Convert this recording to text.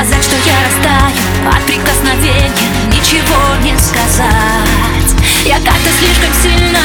Сказать, что я растаю от прикосновения Ничего не сказать. Я как-то слишком сильно